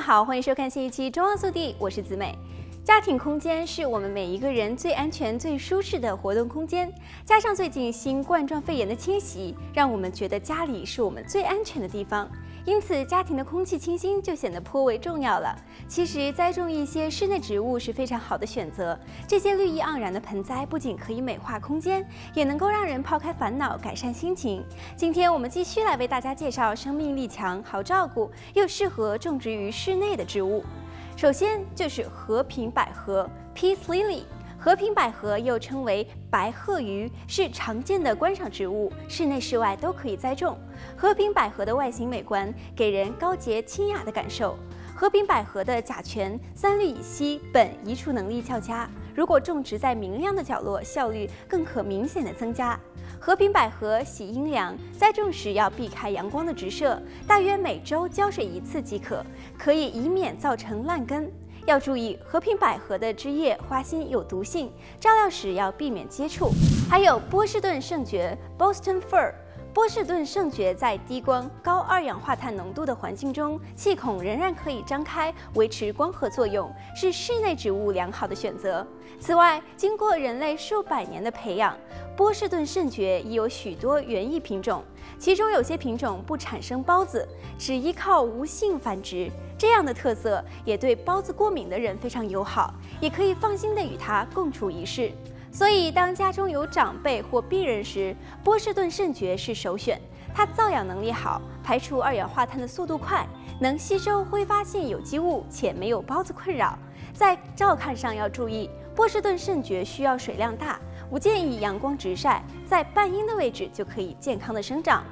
好，欢迎收看新一期《中央速递》，我是子美。家庭空间是我们每一个人最安全、最舒适的活动空间。加上最近新冠状肺炎的侵袭，让我们觉得家里是我们最安全的地方。因此，家庭的空气清新就显得颇为重要了。其实，栽种一些室内植物是非常好的选择。这些绿意盎然的盆栽不仅可以美化空间，也能够让人抛开烦恼，改善心情。今天我们继续来为大家介绍生命力强、好照顾又适合种植于室内的植物。首先就是和平百合 （Peace Lily）。和平百合又称为白鹤鱼，是常见的观赏植物，室内室外都可以栽种。和平百合的外形美观，给人高洁清雅的感受。和平百合的甲醛、三氯乙烯、苯移除能力较佳，如果种植在明亮的角落，效率更可明显的增加。和平百合喜阴凉，栽种时要避开阳光的直射，大约每周浇水一次即可，可以以免造成烂根。要注意，和平百合的枝叶、花心有毒性，照料时要避免接触。还有波士顿圣蕨 （Boston Fir）。波士顿圣蕨在低光、高二氧化碳浓度的环境中，气孔仍然可以张开，维持光合作用，是室内植物良好的选择。此外，经过人类数百年的培养，波士顿圣蕨已有许多园艺品种，其中有些品种不产生孢子，只依靠无性繁殖。这样的特色也对孢子过敏的人非常友好，也可以放心地与它共处一室。所以，当家中有长辈或病人时，波士顿圣蕨是首选。它造氧能力好，排除二氧化碳的速度快，能吸收挥发性有机物，且没有孢子困扰。在照看上要注意，波士顿圣蕨需要水量大，不建议阳光直晒，在半阴的位置就可以健康的生长。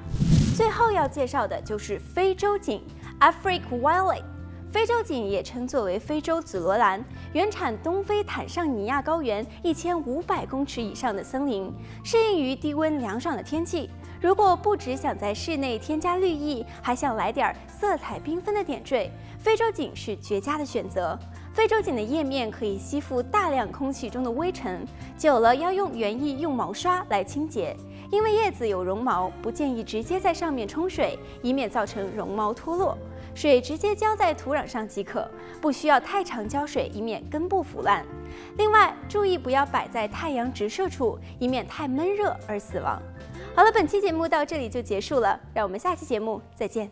最后要介绍的就是非洲堇 （African Violet）。非洲堇也称作为非洲紫罗兰，原产东非坦尚尼亚高原一千五百公尺以上的森林，适应于低温凉爽的天气。如果不只想在室内添加绿意，还想来点色彩缤纷的点缀，非洲堇是绝佳的选择。非洲堇的叶面可以吸附大量空气中的微尘，久了要用园艺用毛刷来清洁。因为叶子有绒毛，不建议直接在上面冲水，以免造成绒毛脱落。水直接浇在土壤上即可，不需要太长浇水，以免根部腐烂。另外，注意不要摆在太阳直射处，以免太闷热而死亡。好了，本期节目到这里就结束了，让我们下期节目再见。